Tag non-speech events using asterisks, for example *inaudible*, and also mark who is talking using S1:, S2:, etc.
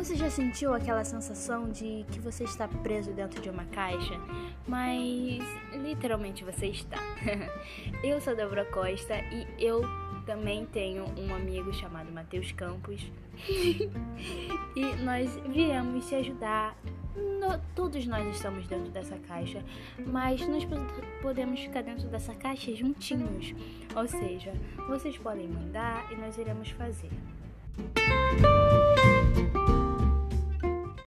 S1: Você já sentiu aquela sensação de que você está preso dentro de uma caixa? Mas literalmente você está. *laughs* eu sou Débora Costa e eu também tenho um amigo chamado Matheus Campos. *laughs* e nós viemos te ajudar. No, todos nós estamos dentro dessa caixa, mas nós podemos ficar dentro dessa caixa juntinhos. Ou seja, vocês podem mandar e nós iremos fazer.